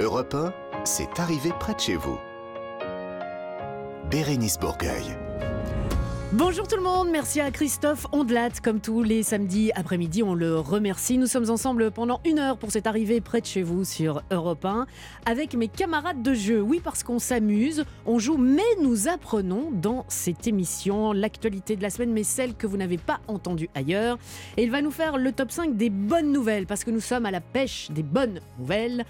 Europe 1, c'est arrivé près de chez vous. Bérénice Bourgueil. Bonjour tout le monde, merci à Christophe Ondelat. Comme tous les samedis après-midi, on le remercie. Nous sommes ensemble pendant une heure pour cette arrivée près de chez vous sur Europe 1 avec mes camarades de jeu. Oui, parce qu'on s'amuse, on joue, mais nous apprenons dans cette émission l'actualité de la semaine, mais celle que vous n'avez pas entendue ailleurs. Et il va nous faire le top 5 des bonnes nouvelles parce que nous sommes à la pêche des bonnes nouvelles.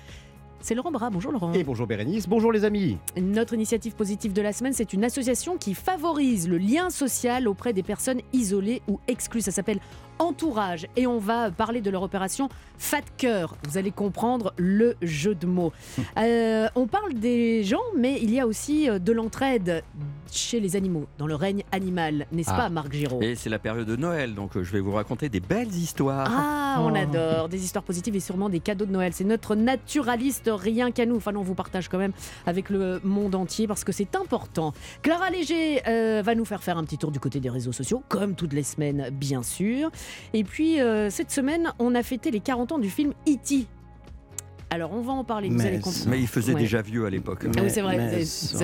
C'est Laurent Bras. Bonjour Laurent. Et bonjour Bérénice, bonjour les amis. Notre initiative positive de la semaine, c'est une association qui favorise le lien social auprès des personnes isolées ou exclues. Ça s'appelle Entourage. Et on va parler de leur opération Fat Cœur. Vous allez comprendre le jeu de mots. Euh, on parle des gens, mais il y a aussi euh, de l'entraide chez les animaux, dans le règne animal, n'est-ce Ah. pas Marc Giraud? Et c'est la période de Noël, donc euh, je vais vous raconter des belles histoires. Ah, on adore. Des histoires positives et sûrement des cadeaux de Noël. C'est notre naturaliste rien qu'à nous. Enfin, on vous partage quand même avec le monde entier parce que c'est important. Clara Léger euh, va nous faire faire un petit tour du côté des réseaux sociaux, comme toutes les semaines, bien sûr. Et puis, euh, cette semaine, on a fêté les 40 du film E.T. Alors, on va en parler. Vous Mais allez ça- comprendre. Mais il faisait Ouais. déjà vieux à l'époque. Ah oui, c'est vrai, Mais c'est-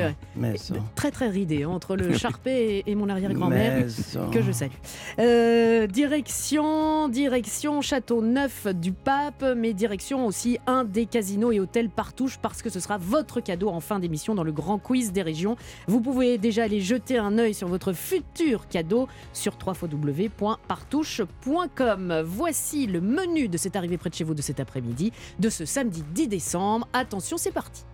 vrai. Très, très ridé hein, entre le Charpé et, et mon arrière-grand-mère. Que je salue. Euh, direction, direction Château Neuf du Pape, mais direction aussi un des casinos et hôtels Partouche parce que ce sera votre cadeau en fin d'émission dans le grand quiz des régions. Vous pouvez déjà aller jeter un œil sur votre futur cadeau sur www.partouche.com. Voici le menu de cette arrivée près de chez vous de cet après-midi, de ce samedi 10 décembre. Attention, c'est parti.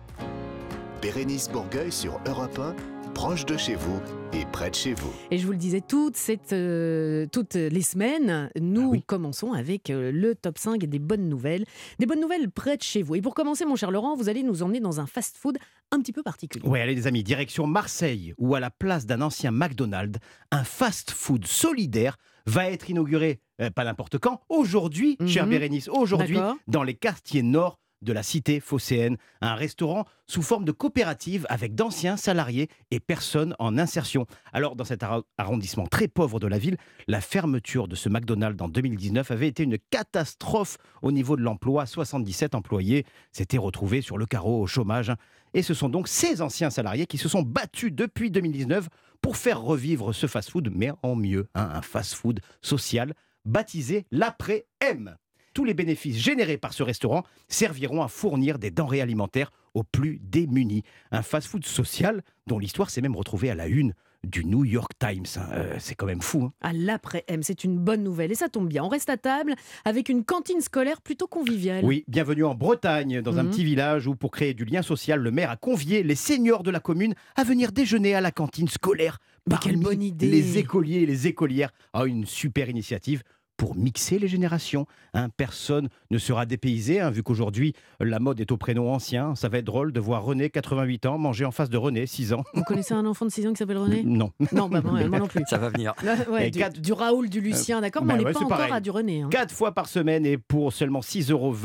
Bérénice Bourgueil sur Europe 1, proche de chez vous et près de chez vous. Et je vous le disais, toutes, cette, euh, toutes les semaines, nous Ah oui. commençons avec euh, le top 5 des bonnes nouvelles. Des bonnes nouvelles près de chez vous. Et pour commencer, mon cher Laurent, vous allez nous emmener dans un fast-food un petit peu particulier. Ouais, allez les amis, direction Marseille, où à la place d'un ancien McDonald's, un fast-food solidaire va être inauguré, euh, pas n'importe quand, aujourd'hui, Mhm. chère Bérénice, aujourd'hui, dans les quartiers nord de la cité phocéenne, un restaurant sous forme de coopérative avec d'anciens salariés et personnes en insertion. Alors, dans cet arro- arrondissement très pauvre de la ville, la fermeture de ce McDonald's en 2019 avait été une catastrophe au niveau de l'emploi. 77 employés s'étaient retrouvés sur le carreau au chômage. hein. Et ce sont donc ces anciens salariés qui se sont battus depuis 2019 pour faire revivre ce fast-food, mais en mieux, hein, un fast-food social baptisé l'après-M. Tous les bénéfices générés par ce restaurant serviront à fournir des denrées alimentaires aux plus démunis. Un fast-food social dont l'histoire s'est même retrouvée à la une du New York Times. hein. Euh, c'est quand même fou. hein. À l'après-M, c'est une bonne nouvelle. Et ça tombe bien. On reste à table avec une cantine scolaire plutôt conviviale. Oui, bienvenue en Bretagne, dans un Mhm. petit village où, pour créer du lien social, le maire a convié les seniors de la commune à venir déjeuner à la cantine scolaire. Mais quelle bonne idée. Les écoliers et les écolières. Ah, une super initiative pour mixer les générations. hein. Personne ne sera dépaysé, hein, vu qu'aujourd'hui, la mode est au prénom ancien. Ça va être drôle de voir René, 88 ans, manger en face de René, 6 ans. Vous connaissez un enfant de 6 ans qui s'appelle René? Non. Non, bah, moi, moi non plus. Ça va venir. Ouais, du, quatre- du Raoul, du Lucien, d'accord, mais bah on n'est ouais, pas encore pareil. à du René. hein. Quatre fois par semaine et pour seulement 6,20 euros,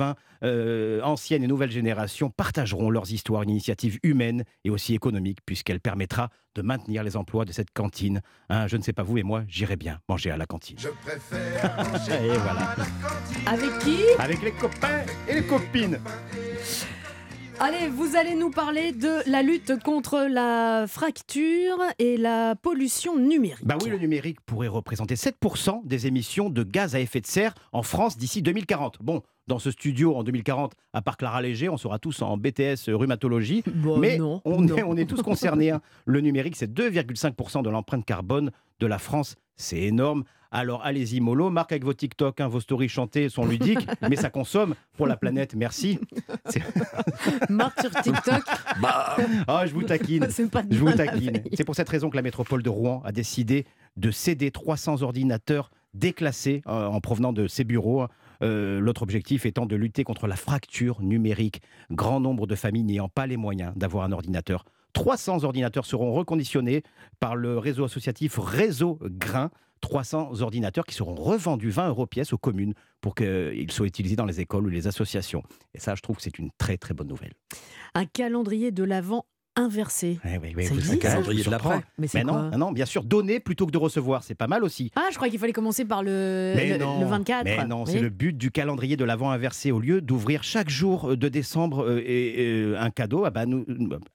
euh, anciennes et nouvelles générations partageront leurs histoires, une initiative humaine et aussi économique puisqu'elle permettra de maintenir les emplois de cette cantine. Hein, je ne sais pas vous et moi, j'irai bien manger à la cantine. Je préfère manger Et voilà. à la cantine. Avec qui? Avec les copains et les copines. Allez, vous allez nous parler de la lutte contre la fracture et la pollution numérique. Bah oui, le numérique pourrait représenter 7% des émissions de gaz à effet de serre en France d'ici 2040. Bon, dans ce studio en 2040, à part Clara Léger, on sera tous en BTS rhumatologie. Bon, Mais non, on, non. Est, on est tous concernés. hein. Le numérique, c'est 2,5% de l'empreinte carbone de la France. C'est énorme. Alors allez-y, mollo, marque avec vos TikTok, hein, vos stories chantées sont ludiques, mais ça consomme pour la planète. Merci. Marc sur TikTok, Bah, Ah, je vous taquine. pas Je vous taquine. C'est pour cette raison que la métropole de Rouen a décidé de céder 300 ordinateurs déclassés euh, en provenant de ses bureaux. hein. Euh, L'autre objectif étant de lutter contre la fracture numérique. Grand nombre de familles n'ayant pas les moyens d'avoir un ordinateur. 300 ordinateurs seront reconditionnés par le réseau associatif Réseau Grain. 300 ordinateurs qui seront revendus 20 euros pièce aux communes pour qu'ils soient utilisés dans les écoles ou les associations. Et ça, je trouve que c'est une très très bonne nouvelle. Un calendrier de l'Avent inversé. Ouais, ouais, ouais, Ça vous- existe, ça ça Calendrier de l'après. Mais non, quoi non, non, bien sûr, donner plutôt que de recevoir, c'est pas mal aussi. Ah, je crois qu'il fallait commencer par le, Mais le, non, le 24. mais non, c'est Oui. le but du calendrier de l'avant inversé. Au lieu d'ouvrir chaque jour de décembre euh, et, et, un cadeau, ah ben, nous-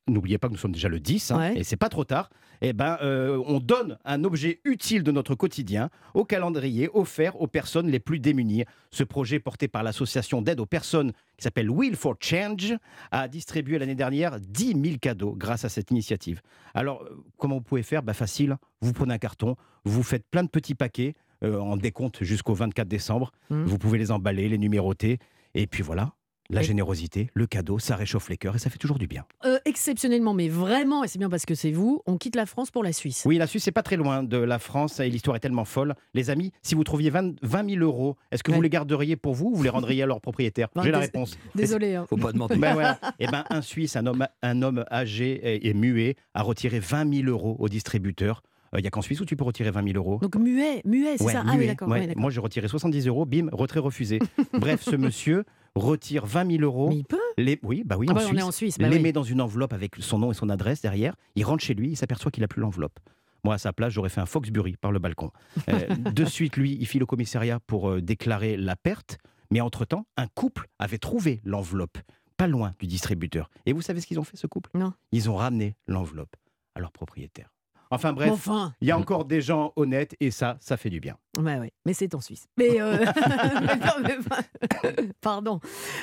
n'oubliez pas que nous sommes déjà le 10 hein, Ouais. et c'est pas trop tard. Eh ben, euh, on donne un objet utile de notre quotidien au calendrier offert aux personnes les plus démunies. Ce projet porté par l'association d'aide aux personnes qui s'appelle Will for Change a distribué l'année dernière 10 000 cadeaux grâce à cette initiative. Alors, euh, comment vous pouvez faire? Bah, Facile, vous prenez un carton, vous faites plein de petits paquets euh, en décompte jusqu'au 24 décembre. Mhm. Vous pouvez les emballer, les numéroter. Et puis voilà, la Et- générosité, le cadeau, ça réchauffe les cœurs et ça fait toujours du bien. Euh, exceptionnellement, mais vraiment, et c'est bien parce que c'est vous, on quitte la France pour la Suisse. Oui, la Suisse, c'est pas très loin de la France et l'histoire est tellement folle. Les amis, si vous trouviez 20, 20 000 euros, est-ce que vous les garderiez pour vous ou vous les rendriez à leur propriétaire Ben, J'ai la réponse. Désolé. hein. Faut pas demander. Ben voilà. Eh ben, un Suisse, un homme, un homme âgé et, et muet, a retiré 20 000 euros au distributeur. Il n'y a qu'en Suisse où tu peux retirer 20 000 euros. Donc muet, muet, c'est Ouais, ça Ah oui, muet, d'accord. ouais. ouais, d'accord. Moi, j'ai retiré 70 euros, bim, retrait refusé. Bref, ce monsieur retire 20 000 euros. Mais il peut Les... Oui, bah oui, Ah en bah, on est en Suisse. bah les oui. met dans une enveloppe avec son nom et son adresse derrière. Il rentre chez lui, il s'aperçoit qu'il n'a plus l'enveloppe. Moi, à sa place, j'aurais fait un Foxbury par le balcon. Euh, de suite, lui, il file au commissariat pour euh, déclarer la perte. Mais entre-temps, un couple avait trouvé l'enveloppe, pas loin du distributeur. Et vous savez ce qu'ils ont fait, ce couple? Non. Ils ont ramené l'enveloppe à leur propriétaire. Enfin bref, Enfin, il y a encore des gens honnêtes et ça, ça fait du bien. ouais, ouais. mais c'est en Suisse. Mais, euh, mais non, mais pas- pardon.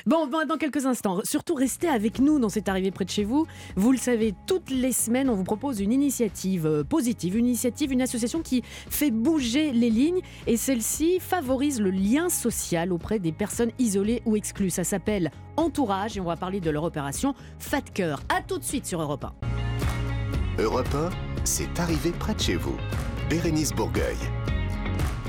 Bon, bon, dans quelques instants, surtout restez avec nous dans cette arrivée près de chez vous. Vous le savez, toutes les semaines, on vous propose une initiative euh, positive, une initiative, une association qui fait bouger les lignes et celle-ci favorise le lien social auprès des personnes isolées ou exclues. Ça s'appelle Entourage et on va parler de leur opération Fat Cœur. À tout de suite sur Europe 1. Europe 1, c'est arrivé près de chez vous. Bérénice Bourgueil.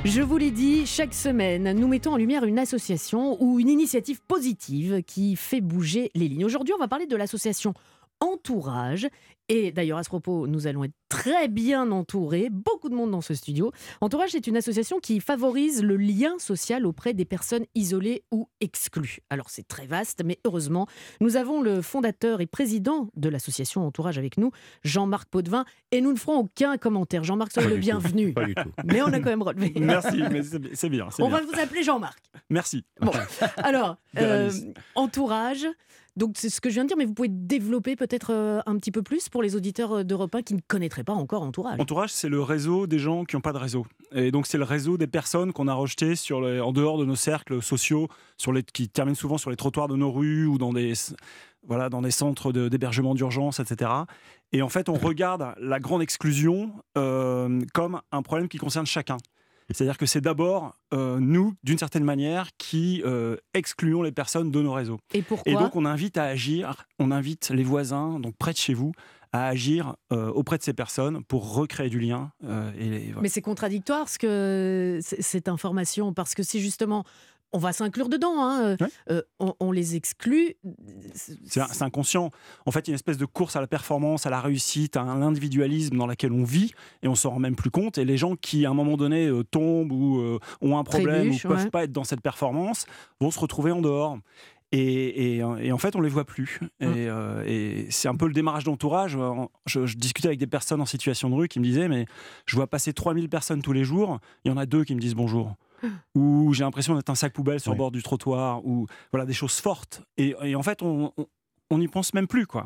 Je vous l'ai dit, chaque semaine, nous mettons en lumière une association ou une initiative positive qui fait bouger les lignes. Aujourd'hui, on va parler de l'association Entourage. Et d'ailleurs, à ce propos, nous allons être très bien entourés, beaucoup de monde dans ce studio. Entourage est une association qui favorise le lien social auprès des personnes isolées ou exclues. Alors c'est très vaste, mais heureusement, nous avons le fondateur et président de l'association Entourage avec nous, Jean-Marc Potvin, et nous ne ferons aucun commentaire. Jean-Marc, soyez le bienvenu. Pas du tout. Mais on a quand même relevé. Merci, mais c'est bi- c'est bien. On va vous appeler Jean-Marc. Merci. Bon, alors, euh, entourage. Donc, c'est ce que je viens de dire, mais vous pouvez développer peut-être euh, un petit peu plus pour les auditeurs euh, d'Europe 1 qui ne connaîtraient pas encore Entourage. Entourage, c'est le réseau des gens qui n'ont pas de réseau. Et donc, c'est le réseau des personnes qu'on a rejetées en dehors de nos cercles sociaux, sur les, qui terminent souvent sur les trottoirs de nos rues ou dans des, voilà, dans des centres d'hébergement d'urgence, etc. Et en fait, on regarde la grande exclusion euh, comme un problème qui concerne chacun. C'est-à-dire que c'est d'abord euh, nous, d'une certaine manière, qui euh, excluons les personnes de nos réseaux. Et pourquoi? Et donc, on invite à agir, on invite les voisins, donc près de chez vous, à agir euh, auprès de ces personnes pour recréer du lien. euh, et, et voilà. Mais c'est contradictoire ce que, cette information, parce que si justement on va s'inclure dedans, hein, euh, euh, on, on les exclut. C'est inconscient. En fait, il y a une espèce de course à la performance, à la réussite, à un individualisme dans lequel on vit et on s'en rend même plus compte. Et les gens qui, à un moment donné, euh, tombent ou euh, ont un problème ou peuvent ouais. pas être dans cette performance vont se retrouver en dehors. Et, et- et en fait, on les voit plus. Et, euh, et c'est un peu le démarrage d'entourage. Je, je discutais avec des personnes en situation de rue qui me disaient Mais je vois passer 3000 personnes tous les jours, il y en a deux qui me disent bonjour. Ou j'ai l'impression d'être un sac poubelle sur Ouais. le bord du trottoir, ou voilà, des choses fortes. Et, et en fait, on n'y pense même plus. quoi.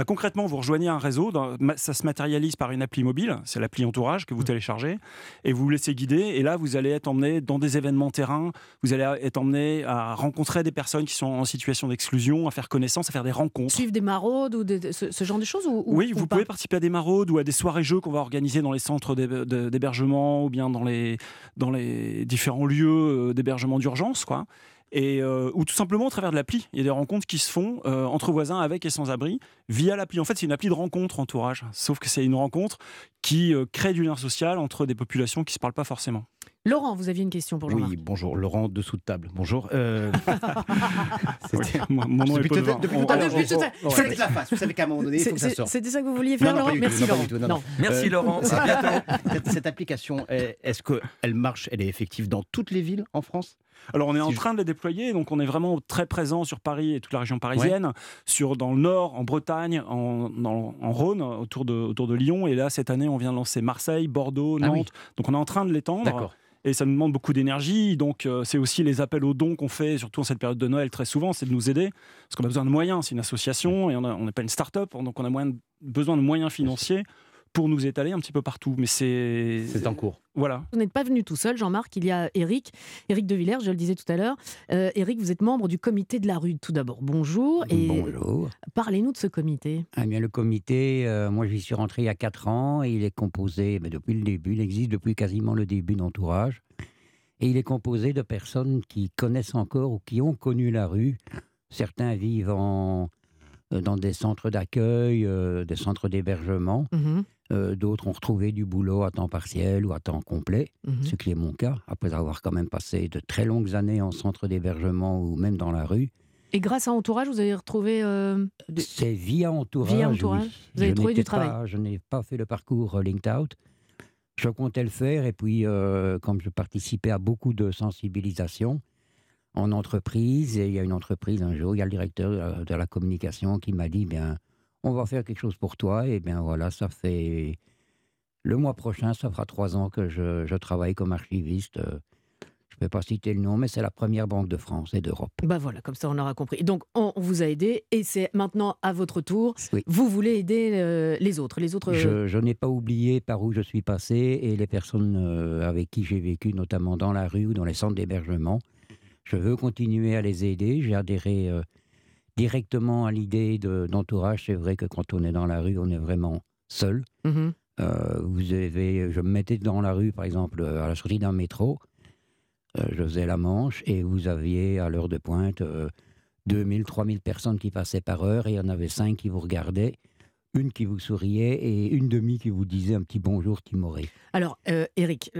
Bah, concrètement, vous rejoignez un réseau, dans- ça se matérialise par une appli mobile, c'est l'appli Entourage que vous téléchargez, et vous vous laissez guider, et là, vous allez être emmené dans des événements terrain, vous allez être emmené à rencontrer des personnes qui sont en situation d'exclusion, à faire connaissance, à faire des rencontres. Suivre des maraudes ou de- ce, ce genre de choses ou, ou- Oui, ou vous pas pouvez participer à des maraudes ou à des soirées-jeux qu'on va organiser dans les centres d'hébergement ou bien dans les, dans les différents lieux euh, d'hébergement d'urgence, quoi. Et, euh, ou tout simplement au travers de l'appli. Il y a des rencontres qui se font euh, entre voisins avec et sans abri via l'appli. En fait, c'est une appli de rencontre entourage. Sauf que c'est une rencontre qui euh, crée du lien social entre des populations qui ne se parlent pas forcément. Laurent, vous aviez une question pour Jean-Marc. Oui, bonjour, Laurent dessous de table. Bonjour. Euh, c'était- Mon, nom est Depuis Paul tout- à on- l'heure, la face, vous savez qu'à un moment donné, il faut C'est- que ça sorte. C'était ça que vous vouliez faire, Laurent Merci, Laurent. Merci Laurent, à bientôt. Cette, application, est- est-ce qu'elle marche, elle est effective dans toutes les villes en France? Alors on est en je- train de les déployer, donc on est vraiment très présent sur Paris et toute la région parisienne, sur dans le Nord, en Bretagne, en, dans- en Rhône, autour de, autour de Lyon. Et là cette année, on vient de lancer Marseille, Bordeaux, Ah Nantes. oui. Donc on est en train de l'étendre. Et ça nous demande beaucoup d'énergie. Donc, euh, c'est aussi les appels aux dons qu'on fait, surtout en cette période de Noël, très souvent, c'est de nous aider. Parce qu'on a besoin de moyens. C'est une association et on n'est pas une start-up. Donc, on a moyen besoin de moyens financiers pour nous étaler un petit peu partout. Mais c'est. C'est en cours. Voilà. Vous n'êtes pas venu tout seul, Jean-Marc. Il y a Eric, Eric de Villers, je le disais tout à l'heure. Euh, Eric, vous êtes membre du comité de la rue. Tout d'abord, bonjour. Et Bonjour. parlez-nous de ce comité. Eh bien, le comité, euh, moi j'y suis rentré il y a 4 ans et il est composé ben, depuis le début, il existe depuis quasiment le début d'entourage. Et il est composé de personnes qui connaissent encore ou qui ont connu la rue. Certains vivent en- euh, dans des centres d'accueil, euh, des centres d'hébergement. Mhm, Euh, D'autres ont retrouvé du boulot à temps partiel ou à temps complet, mhm. ce qui est mon cas, après avoir quand même passé de très longues années en centre d'hébergement ou même dans la rue. Et grâce à Entourage, vous avez retrouvé. euh, des- C'est via entourage. Via Entourage. oui. Vous avez Je trouvé du n'étais travail. pas- Je n'ai pas fait le parcours euh, Linked Out. Je comptais le faire et puis, euh, comme je participais à beaucoup de sensibilisation en entreprise, et il y a une entreprise un jour, il y a le directeur de la, de la communication qui m'a dit bien, on va faire quelque chose pour toi. Et bien voilà, ça fait. Le mois prochain, ça fera trois ans que je, je travaille comme archiviste. euh, Je ne peux pas citer le nom, mais c'est la première banque de France et d'Europe. Bah voilà, comme ça on aura compris. Donc on on vous a aidé et c'est maintenant à votre tour. Oui. Vous voulez aider euh, les autres, les autres. Je, je n'ai pas oublié par où je suis passé et les personnes euh, avec qui j'ai vécu, notamment dans la rue ou dans les centres d'hébergement. Je veux continuer à les aider. J'ai adhéré euh, directement à l'idée de- d'entourage. C'est vrai que quand on est dans la rue, on est vraiment seul. Mhm. Euh, vous avez, je me mettais dans la rue, par exemple, euh, à la sortie d'un métro. Euh, je faisais la manche et vous aviez à l'heure de pointe euh, 2000, 3000 personnes qui passaient par heure et il y en avait cinq qui vous regardaient, une qui vous souriait et une demi qui vous disait un petit bonjour timoré. Alors, euh, Eric,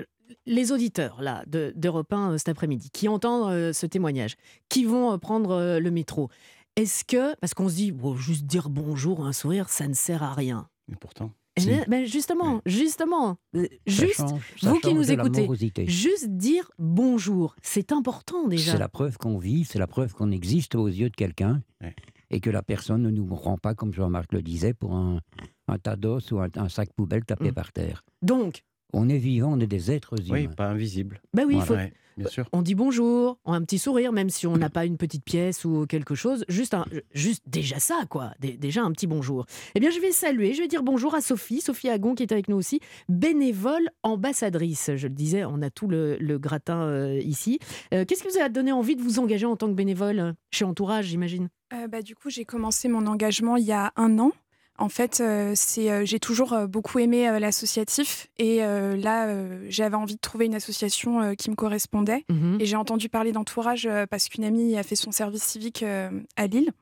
les auditeurs là de- d'Europe 1 euh, cet après-midi, qui entendent euh, ce témoignage, qui vont euh, prendre le métro, est-ce que, parce qu'on se dit, juste dire bonjour, un sourire, ça ne sert à rien. Et pourtant. Eh Si. bien, ben, justement, justement, euh, Ça juste, change- vous qui nous écoutez, juste dire bonjour, c'est important déjà. C'est la preuve qu'on vit, c'est la preuve qu'on existe aux yeux de quelqu'un Ouais. et que la personne ne nous rend pas, comme Jean-Marc le disait, pour un, un tas d'os ou un, un sac poubelle tapé Mm. par terre. Donc, On est vivant, on est des êtres humains. Oui, pas invisible. bah oui, Voilà. faut, Ouais, bien sûr. on dit bonjour, on a un petit sourire, même si on n'a pas une petite pièce ou quelque chose, juste, un, juste déjà ça, quoi, Dé- déjà un petit bonjour. Eh bien, je vais saluer, je vais dire bonjour à Sophie, Sophie Agon qui est avec nous aussi, bénévole ambassadrice. Je le disais, on a tout le, le gratin euh, ici. Euh, Qu'est-ce qui vous a donné envie de vous engager en tant que bénévole euh, chez Entourage, j'imagine? Euh, bah, du coup, j'ai commencé mon engagement il y a un an. En fait, euh, c'est, euh, j'ai toujours euh, beaucoup aimé l'associatif et là, j'avais envie de trouver une association qui me correspondait. Mhm. Et j'ai entendu parler d'entourage parce qu'une amie a fait son service civique à Lille.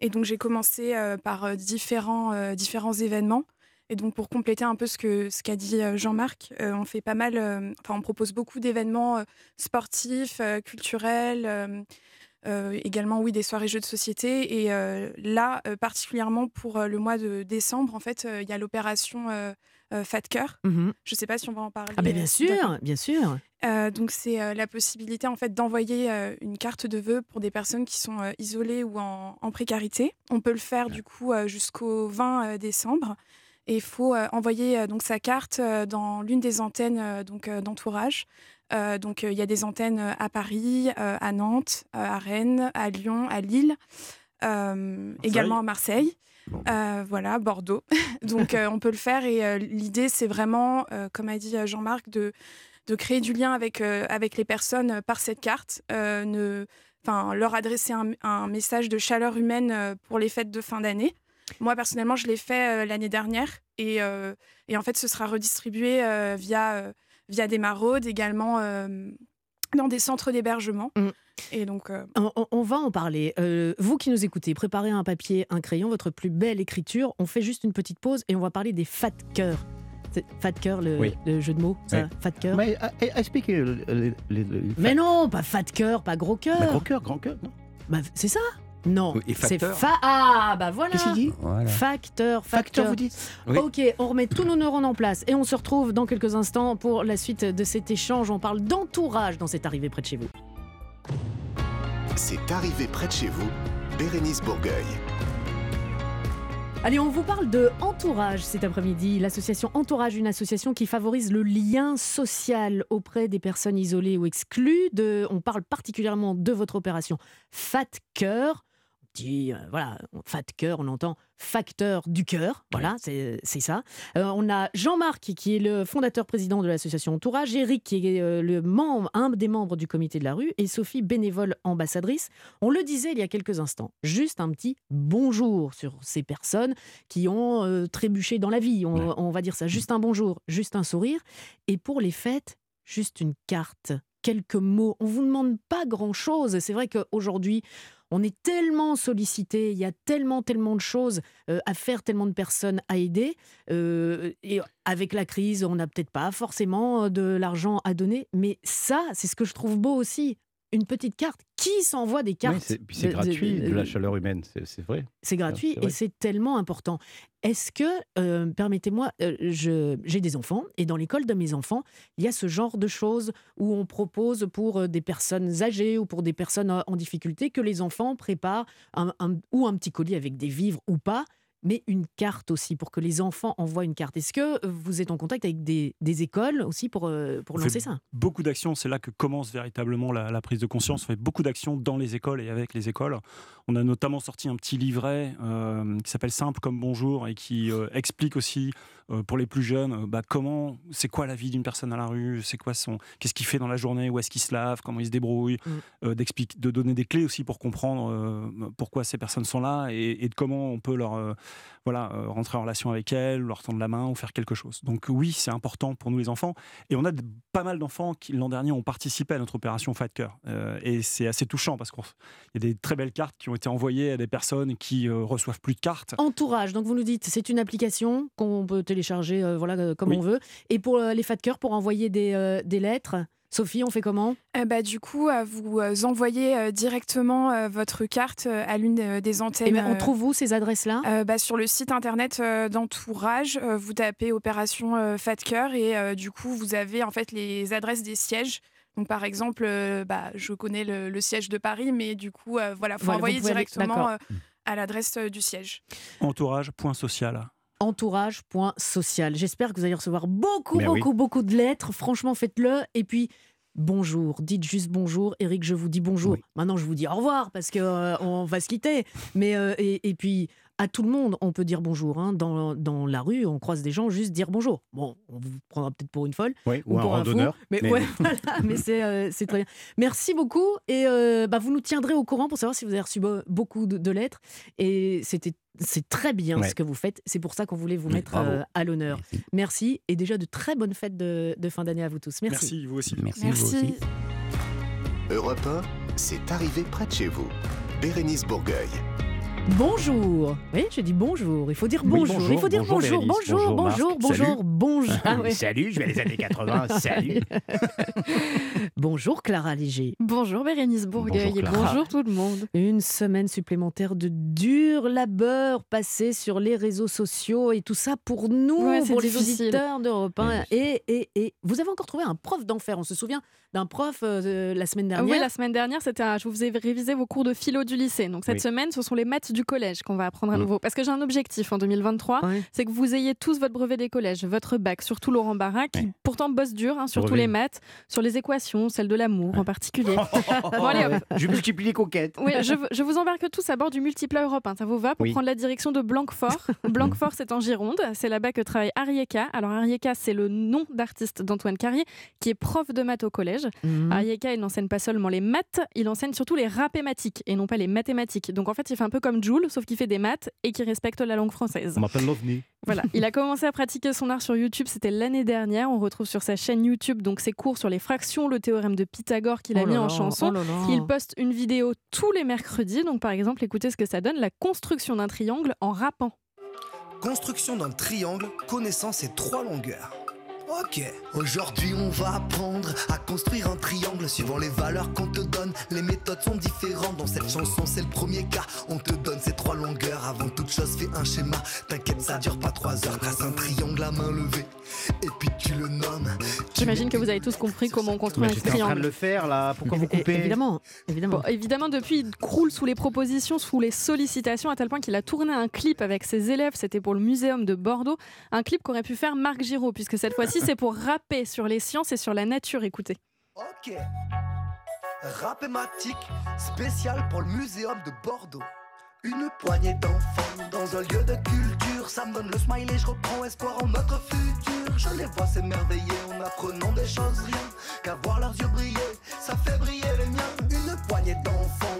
Et donc, j'ai commencé par différents, différents événements. Et donc, pour compléter un peu ce qu'a ce qu'a dit Jean-Marc, euh, on fait pas mal, euh, enfin, on propose beaucoup d'événements euh, sportifs, culturels, également, oui, des soirées jeux de société. Et euh, là, euh, particulièrement pour euh, le mois de décembre, en fait, euh, il y a l'opération euh, euh, Fat Cœur. Mhm. Je ne sais pas si on va en parler. Ah ben euh, bien sûr, bien sûr. Euh, donc c'est euh, la possibilité en fait d'envoyer euh, une carte de vœux pour des personnes qui sont euh, isolées ou en, en précarité. On peut le faire du coup euh, jusqu'au 20 euh, décembre. Et il faut euh, envoyer euh, donc sa carte euh, dans l'une des antennes euh, donc euh, d'entourage. Euh, donc euh, il y a des antennes euh, à Paris, à Nantes, à Rennes, à Lyon, à Lille, également à Marseille. Voilà, Bordeaux. Donc on peut le faire et l'idée c'est vraiment, comme a dit Jean-Marc, de, de créer du lien avec, avec les personnes par cette carte, ne, enfin, leur adresser un, un message de chaleur humaine pour les fêtes de fin d'année. Moi personnellement je l'ai fait euh, l'année dernière et, euh, et en fait ce sera redistribué euh, via, via des maraudes également euh, dans des centres d'hébergement. Mm. Et donc euh, On, va en parler. Euh, vous qui nous écoutez, préparez un papier, un crayon, votre plus belle écriture. On fait juste une petite pause et on va parler des fat cœurs. C'est Fat cœur, le, Oui. le jeu de mots, ça Oui. Fat cœur. Mais uh, expliquez le, le- le- le- Mais non, pas fat cœur, pas gros cœur. Mais gros cœur, grand cœur, non Bah, c'est ça Non. Et C'est fa Ah, bah voilà. Qu'est-ce qu'il dit Voilà. Facteur, Facteur, facteur. vous dites Oui. Ok, on remet tous nos neurones en place et on se retrouve dans quelques instants pour la suite de cet échange. On parle d'entourage dans cette arrivée près de chez vous. c'est arrivé près de chez vous. Bérénice Bourgueil. Allez, on vous parle de Entourage cet après-midi. L'association Entourage, une association qui favorise le lien social auprès des personnes isolées ou exclues. De, on parle particulièrement de votre opération Fat Cœur. On dit, euh, voilà, Fat Cœur, on entend facteur du cœur. Voilà, c'est c'est ça. Euh, on a Jean-Marc qui est le fondateur président de l'association Entourage, Eric qui est euh, le membre, un des membres du comité de la rue et Sophie bénévole ambassadrice. On le disait il y a quelques instants, juste un petit bonjour sur ces personnes qui ont euh, trébuché dans la vie. On, Ouais. on va dire ça, juste un bonjour, juste un sourire. Et pour les fêtes, juste une carte, quelques mots. On vous demande pas grand-chose. C'est vrai qu'aujourd'hui, on est tellement sollicité, il y a tellement, tellement de choses euh, à faire, tellement de personnes à aider. Euh, et avec la crise, on n'a peut-être pas forcément euh, de l'argent à donner. Mais ça, c'est ce que je trouve beau aussi. Une petite carte. Qui s'envoie des cartes Oui, c'est- de- de- gratuit, de, la chaleur humaine, c'est vrai. c'est gratuit vrai. et c'est tellement important. Est-ce que, euh, permettez-moi, euh, j'ai des enfants et dans l'école de mes enfants, il y a ce genre de choses où on propose pour euh, des personnes âgées ou pour des personnes en difficulté que les enfants préparent un, un- ou un petit colis avec des vivres ou pas, mais une carte aussi pour que les enfants envoient une carte. Est-ce que vous êtes en contact avec des, des écoles aussi pour, euh, pour On lancer ça? beaucoup d'actions. C'est là que commence véritablement la, la prise de conscience. On fait beaucoup d'actions dans les écoles et avec les écoles. On a notamment sorti un petit livret euh, qui s'appelle Simple comme bonjour et qui euh, explique aussi euh, pour les plus jeunes euh, bah, comment, c'est quoi la vie d'une personne à la rue, c'est quoi son, qu'est-ce qu'il fait dans la journée, où est-ce qu'il se lave, comment il se débrouille, Mm. euh, d'expliquer, de donner des clés aussi pour comprendre euh, pourquoi ces personnes sont là et, et de comment on peut leur voilà, rentrer en relation avec elles, leur tendre la main ou faire quelque chose. Donc oui, c'est important pour nous les enfants. Et on a de- pas mal d'enfants qui, l'an dernier, ont participé à notre opération Fat Cœur. Et c'est assez touchant parce qu'il y a des très belles cartes qui ont été envoyées à des personnes qui reçoivent plus de cartes. Entourage, donc vous nous dites, c'est une application qu'on peut télécharger euh, voilà, euh, comme Oui. on veut. Et pour euh, les fat cœurs, pour envoyer des, euh, des lettres, Sophie, on fait comment? Euh, bah, du coup, euh, vous euh, envoyez euh, directement euh, votre carte euh, à l'une euh, des antennes. Eh ben, On trouve où ces adresses-là? euh, bah, sur le site internet euh, d'entourage, euh, vous tapez opération euh, Fat Cœur et euh, du coup vous avez en fait les adresses des sièges. Donc par exemple, euh, bah, je connais le, le siège de Paris, mais du coup euh, voilà, faut Voilà, vous envoyer aller- directement euh, à l'adresse euh, du siège. Entourage.social. entourage.social. J'espère que vous allez recevoir beaucoup, Mais oui. beaucoup, beaucoup de lettres. Franchement, faites-le. Et puis, bonjour. Dites juste bonjour. Eric, je vous dis bonjour. Oui. Maintenant, je vous dis au revoir parce que euh, on va se quitter. Mais euh, et, et puis. À tout le monde, on peut dire bonjour. hein. Dans, dans la rue, on croise des gens, juste dire bonjour. Bon, on vous prendra peut-être pour une folle. Oui, ou, un pour un fou. randonneur. Mais, mais- ouais, voilà, mais c'est euh, c'est très bien. Merci beaucoup. Et euh, bah, vous nous tiendrez au courant pour savoir si vous avez reçu be- beaucoup de, de lettres. Et c'était c'est très bien Ouais. ce que vous faites. C'est pour ça qu'on voulait vous Oui, mettre euh, à l'honneur. Merci. Merci. Et déjà de très bonnes fêtes de, de fin d'année à vous tous. Merci. Merci, vous aussi. Merci, vous aussi. Europe 1, c'est arrivé près de chez vous. Bérénice Bourgueil. Bonjour. Oui, je dis bonjour. Il faut dire Oui, bonjour. bonjour, Il faut dire bonjour, bonjour. Bérénice, Bonjour, bonjour, bonjour, Marc. bonjour, bonjour. Ah ouais. Salut, je vais les années 80. Salut. Bonjour Clara Léger. Bonjour Bérénice Bourgueil Bonjour et Clara. bonjour tout le monde. Une semaine supplémentaire de dur labeur passé sur les réseaux sociaux et tout ça pour nous, Ouais, pour les difficile. auditeurs d'Europe 1. Oui, Et, et, et vous avez encore trouvé un prof d'enfer. On se souvient d'un prof euh, la semaine dernière. Oui, la semaine dernière, c'était un- je vous ai révisé vos cours de philo du lycée. Donc cette Oui. semaine, ce sont les maths du collège qu'on va apprendre à Mm. nouveau. Parce que j'ai un objectif en 2023, Ouais. c'est que vous ayez tous votre brevet des collèges, votre bac, surtout Laurent Barra, qui Ouais. pourtant bosse dur, hein, surtout Brevet. les maths, sur les équations, celle de l'amour en particulier. Bon, allez, hop. Je multiplie les. Oui, je, je vous embarque tous à bord du Multiplat Europe. hein. Ça vous va pour Oui. prendre la direction de Blanquefort. Blanquefort, c'est en Gironde. C'est là-bas que travaille Arieka. Alors, Arieka, c'est le nom d'artiste d'Antoine Carrier, qui est prof de maths au collège. Mhm. Arieka, il n'enseigne pas seulement les maths, il enseigne surtout les rapématiques et non pas les mathématiques. Donc, en fait, il fait un peu comme Joule, sauf qu'il fait des maths et qui respecte la langue française. On m'appelle l'OVNI. Voilà, il a commencé à pratiquer son art sur YouTube, c'était l'année dernière. On retrouve sur sa chaîne YouTube donc ses cours sur les fractions, le théorème de Pythagore qu'il a Oh mis en chanson. oh là là. Il poste une vidéo tous les mercredis. Donc, par exemple, écoutez ce que ça donne la construction d'un triangle en rappant. Construction d'un triangle connaissant ses trois longueurs. Ok. Aujourd'hui, on va apprendre à construire un triangle suivant les valeurs qu'on te donne. Les méthodes sont différentes. Dans cette chanson, c'est le premier cas. On te donne ces trois longueurs. Avant toute chose, fais un schéma. T'inquiète, ça dure pas trois heures. Trace un triangle à main levée. Et puis tu le nommes. J'imagine que vous avez tous compris comment on construit un j'étais en train de triangle. le faire là. Pourquoi vous coupez Évidemment, évidemment. Bon, évidemment, depuis, il croule sous les propositions, sous les sollicitations, à tel point qu'il a tourné un clip avec ses élèves. C'était pour le Muséum de Bordeaux. Un clip qu'aurait pu faire Marc Giraud, puisque cette fois-ci, c'est pour rapper sur les sciences et sur la nature. Écoutez. Ok. Rapématique spécial pour le muséum de Bordeaux. Une poignée d'enfants dans un lieu de culture. Ça me donne le smile et je reprends espoir en notre futur. Je les vois s'émerveiller en apprenant des choses rien qu'à voir leurs yeux briller. Ça fait briller les miens. Une poignée d'enfants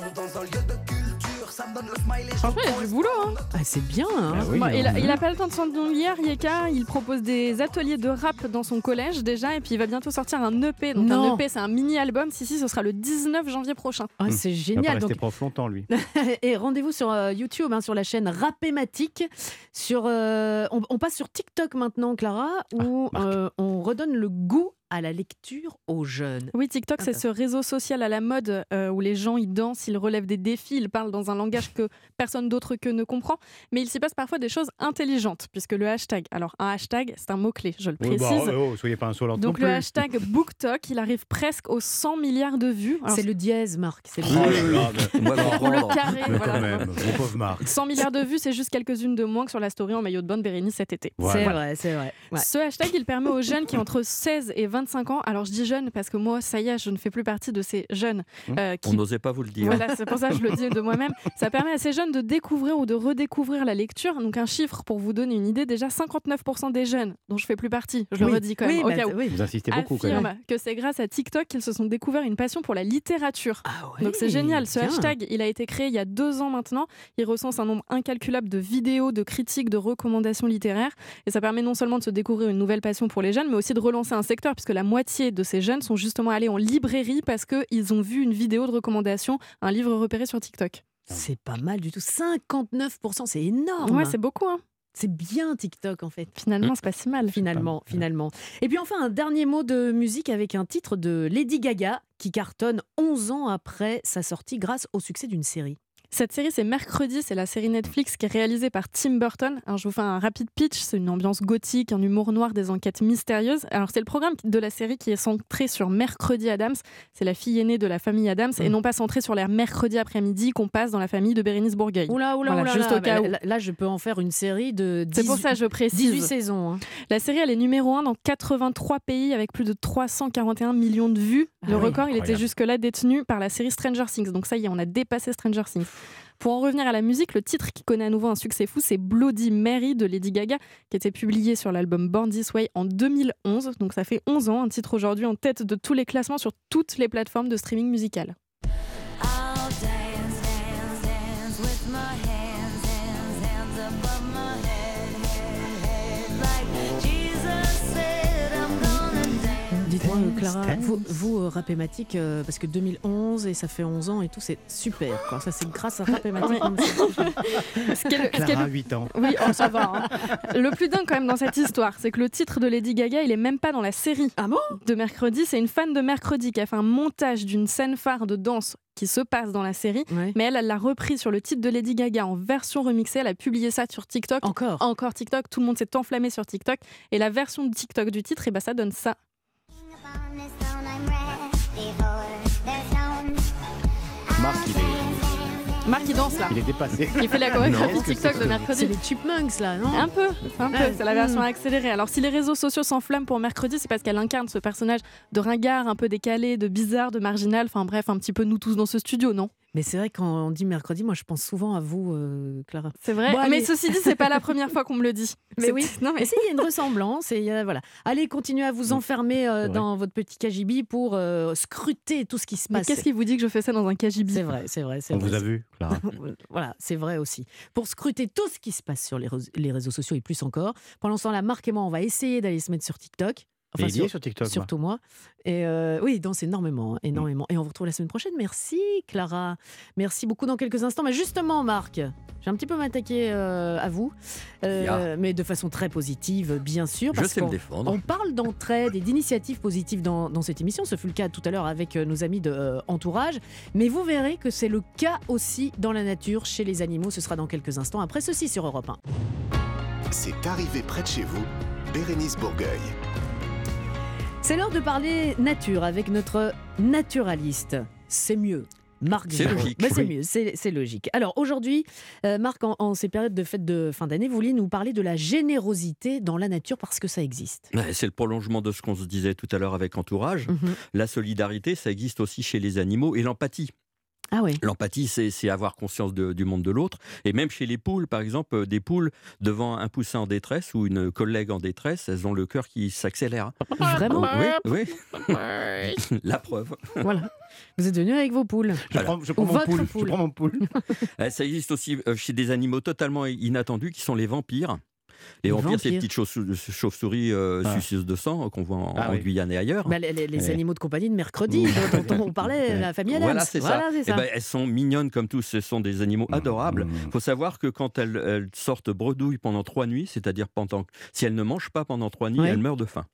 Franchement, il y a du boulot. Hein. Ah, c'est bien. hein. Bah oui, Bon, il, a, hein. il a pas le temps de s'ennuyer, Yeka. Il propose des ateliers de rap dans son collège déjà. Et puis il va bientôt sortir un EP. Donc Non. un EP, c'est un mini-album. Si, si, ce sera le 19 janvier prochain. Ah, c'est Il va génial. Donc, prof longtemps lui. et rendez-vous sur euh, YouTube, hein, sur la chaîne Rapématique. Sur, euh, on, on passe sur TikTok maintenant, Clara, où Marc. euh, on redonne le goût à la lecture aux jeunes. Oui, TikTok, c'est ce réseau social à la mode euh, où les gens ils dansent, ils relèvent des défis, ils parlent dans un langage que personne d'autre que ne comprend. Mais il s'y passe parfois des choses intelligentes, puisque le hashtag, alors un hashtag, c'est un mot-clé, je le Oui, précise. bah, oh, oh, soyez pas insolente non Donc le plus. hashtag BookTok, il arrive presque aux 100 milliards de vues. C'est le dièse, Marc. C'est le Oh le prendre. carré, mais voilà. quand même, mon pauvre Marc. 100 milliards de vues, c'est juste quelques-unes de moins que sur la story en maillot de bain de Bérénice cet été. C'est Voilà. vrai, c'est vrai. Ouais. Ce hashtag, il permet aux jeunes qui ont entre 16 et 25 ans, alors je dis jeunes parce que moi, ça y est, je ne fais plus partie de ces jeunes euh, On qui n'osait pas vous le dire. Voilà, c'est pour ça que je le dis de moi-même. Ça permet à ces jeunes de découvrir ou de redécouvrir la lecture. Donc un chiffre pour vous donner une idée, déjà 59% des jeunes, dont je fais plus partie, je le redis quand même, Oui, au bah, cas où, oui. Vous insistez beaucoup quand même. que c'est grâce à TikTok qu'ils se sont découverts une passion pour la littérature. Ah ouais, Donc c'est génial. Ce hashtag, il a été créé il y a deux ans maintenant. Il recense un nombre incalculable de vidéos, de critiques, de recommandations littéraires. Et ça permet non seulement de se découvrir une nouvelle passion pour les jeunes, mais aussi de relancer un secteur, puisque la moitié de ces jeunes sont justement allés en librairie parce qu'ils ont vu une vidéo de recommandation, un livre repéré sur TikTok. C'est pas mal du tout. 59%, c'est énorme. Ouais, c'est beaucoup. Hein. c'est bien TikTok en fait. Finalement, c'est pas si mal. Finalement, finalement. Et puis enfin, un dernier mot de musique avec un titre de Lady Gaga qui cartonne 11 ans après sa sortie grâce au succès d'une série. Cette série, c'est Mercredi, c'est la série Netflix qui est réalisée par Tim Burton. Alors, je vous fais un rapide pitch, c'est une ambiance gothique, un humour noir, des enquêtes mystérieuses. Alors, c'est le programme de la série qui est centré sur Mercredi Adams. C'est la fille aînée de la famille Adams et Mm. non pas centré sur les mercredis après-midi qu'on passe dans la famille de Bérénice Bourgueil. Oula, oula, Voilà, oula, juste là, au cas bah, où. là, là, je peux en faire une série de 18, C'est pour ça je précise. 18 saisons. hein. La série, elle est numéro 1 dans 83 pays avec plus de 341 millions de vues. Ah le oui, record, il était jusque-là détenu par la série Stranger Things. Donc ça y est, on a dépassé Stranger Things. Pour en revenir à la musique, le titre qui connaît à nouveau un succès fou, c'est Bloody Mary de Lady Gaga, qui était publié sur l'album Born This Way en 2011. Donc ça fait 11 ans, un titre aujourd'hui en tête de tous les classements sur toutes les plateformes de streaming musical. Clara, vous, vous euh, Rapématique, euh, parce que 2011 et ça fait 11 ans et tout, c'est super. Quoi. Ça, c'est grâce à Rapématique. Ce Clara, le 8 ans. Oui, oh, ça va. hein. Le plus dingue quand même dans cette histoire, c'est que le titre de Lady Gaga, il est même pas dans la série Ah bon? De Mercredi. C'est une fan de Mercredi qui a fait un montage d'une scène phare de danse qui se passe dans la série. Ouais. Mais elle, elle l'a repris sur le titre de Lady Gaga en version remixée. Elle a publié ça sur TikTok. Encore? Encore TikTok, tout le monde s'est enflammé sur TikTok. Et la version de TikTok du titre, et bah, ça donne ça. Marc, il danse là. il est dépassé. Il fait la chorégraphie TikTok c'est- de C'est Mercredi. les Chipmunks, là, non Un peu, un peu. Ouais. C'est la version Mm. accélérée. Alors, si les réseaux sociaux s'enflamment pour mercredi, c'est parce qu'elle incarne ce personnage de ringard, un peu décalé, de bizarre, de marginal. Enfin bref, un petit peu nous tous dans ce studio, non Mais c'est vrai, quand on dit mercredi, moi, je pense souvent à vous, euh, Clara. C'est vrai. Bon, allez. mais ceci dit, c'est pas la première fois qu'on me le dit. Mais oui. Non, Mais mais si, il y a une ressemblance. Et il y a- voilà. Allez, continuez à vous enfermer euh, Ouais. dans votre petit KGB pour euh, scruter tout ce qui se passe. qu'est-ce qui vous dit que je fais ça dans un KGB C'est vrai, c'est vrai. c'est On vrai. vous a vu, Clara. Voilà, c'est vrai aussi. Pour scruter tout ce qui se passe sur les, réseaux- les réseaux sociaux et plus encore. Pendant ce temps-là, Marc et moi, on va essayer d'aller se mettre sur TikTok. Y est sur TikTok. Surtout moi. Et euh, oui, il danse énormément, énormément. Et on vous retrouve la semaine prochaine. Merci, Clara. Merci beaucoup dans quelques instants. Mais justement, Marc, j'ai un petit peu m'attaquer euh, à vous, euh, mais de façon très positive, bien sûr. Je sais me défendre. on parle d'entraide et d'initiatives positives dans, dans cette émission. Ce fut le cas tout à l'heure avec nos amis de euh, Entourage. Mais vous verrez que c'est le cas aussi dans la nature, chez les animaux. Ce sera dans quelques instants. Après ceci sur Europe 1. C'est arrivé près de chez vous Bérénice Bourgueil. C'est l'heure de parler nature avec notre naturaliste. C'est mieux. Marc C'est logique. Bah, c'est Oui. mieux, c'est logique. Alors aujourd'hui, euh, Marc, en, en ces périodes de fête de fin d'année, vous vouliez nous parler de la générosité dans la nature parce que ça existe. C'est le prolongement de ce qu'on se disait tout à l'heure avec entourage. Mhm. La solidarité, ça existe aussi chez les animaux et l'empathie. Ah oui. L'empathie, c'est avoir conscience de- du monde de l'autre. Et même chez les poules, par exemple, euh, des poules devant un poussin en détresse ou une collègue en détresse, elles ont le cœur qui s'accélère. Vraiment Oui, oui. La preuve. Voilà. Vous êtes venu avec vos poules. Je prends, je prends Ou mon votre poule. Je prends mon poule. Ça existe aussi euh, chez des animaux totalement inattendus qui sont les vampires. Les, Les vampires, c'est les vampires. petites chauves- chauves-souris euh, Ah. suceuses de sang euh, qu'on voit en, Ah en oui. Guyane et ailleurs. Bah, les les- les Ouais. animaux de compagnie de mercredi dont, dont on parlait, la famille Adams. Voilà, c'est Voilà, ça. c'est Eh ça. ben, elles sont mignonnes comme tous, ce sont des animaux adorables. Mmh. Il faut savoir que quand elles, elles sortent bredouilles pendant trois nuits, c'est-à-dire pendant, si elles ne mangent pas pendant trois nuits, Ouais. elles meurent de faim.